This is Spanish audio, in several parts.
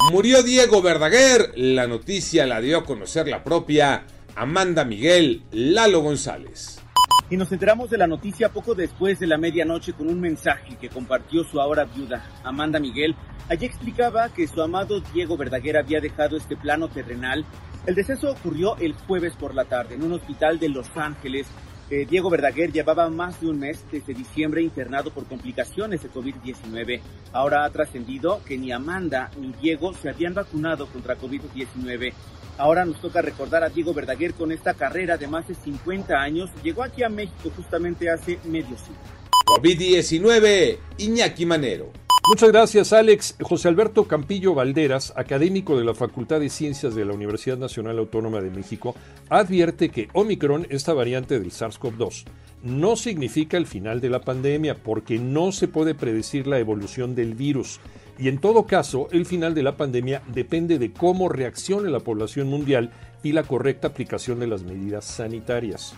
Murió Diego Verdaguer, la noticia la dio a conocer la propia Amanda Miguel Lalo González. Y nos enteramos de la noticia poco después de la medianoche con un mensaje que compartió su ahora viuda, Amanda Miguel. Allí explicaba que su amado Diego Verdaguer había dejado este plano terrenal. El deceso ocurrió el jueves por la tarde en un hospital de Los Ángeles eh, Diego Verdaguer llevaba más de un mes desde diciembre internado por complicaciones de COVID-19. Ahora ha trascendido que ni Amanda ni Diego se habían vacunado contra COVID-19. Ahora nos toca recordar a Diego Verdaguer con esta carrera de más de 50 años. Llegó aquí a México justamente hace medio siglo. COVID-19, Iñaki Manero. Muchas gracias, Alex. José Alberto Campillo Valderas, académico de la Facultad de Ciencias de la Universidad Nacional Autónoma de México, advierte que Omicron, esta variante del SARS-CoV-2, no significa el final de la pandemia porque no se puede predecir la evolución del virus. Y en todo caso, el final de la pandemia depende de cómo reaccione la población mundial y la correcta aplicación de las medidas sanitarias.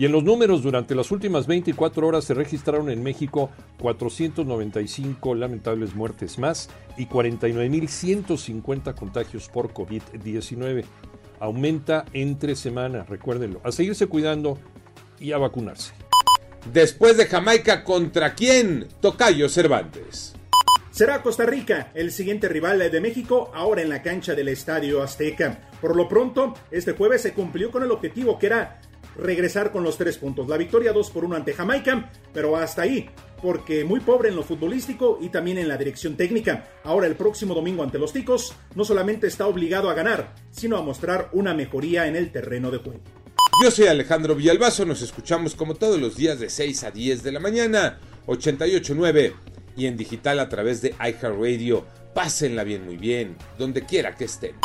Y en los números, durante las últimas 24 horas se registraron en México 495 lamentables muertes más y 49.150 contagios por COVID-19. Aumenta entre semanas, recuérdenlo. A seguirse cuidando y a vacunarse. Después de Jamaica, ¿contra quién? Tocayo Cervantes. Será Costa Rica el siguiente rival de México, ahora en la cancha del Estadio Azteca. Por lo pronto, este jueves se cumplió con el objetivo que era regresar con los tres puntos. La victoria 2 por 1 ante Jamaica, pero hasta ahí, porque muy pobre en lo futbolístico y también en la dirección técnica. Ahora el próximo domingo ante los Ticos, no solamente está obligado a ganar, sino a mostrar una mejoría en el terreno de juego. Yo soy Alejandro Villalbazo, nos escuchamos como todos los días de 6 a 10 de la mañana, 88.9 y en digital a través de iHeartRadio. Pásenla bien, muy bien, donde quiera que estén.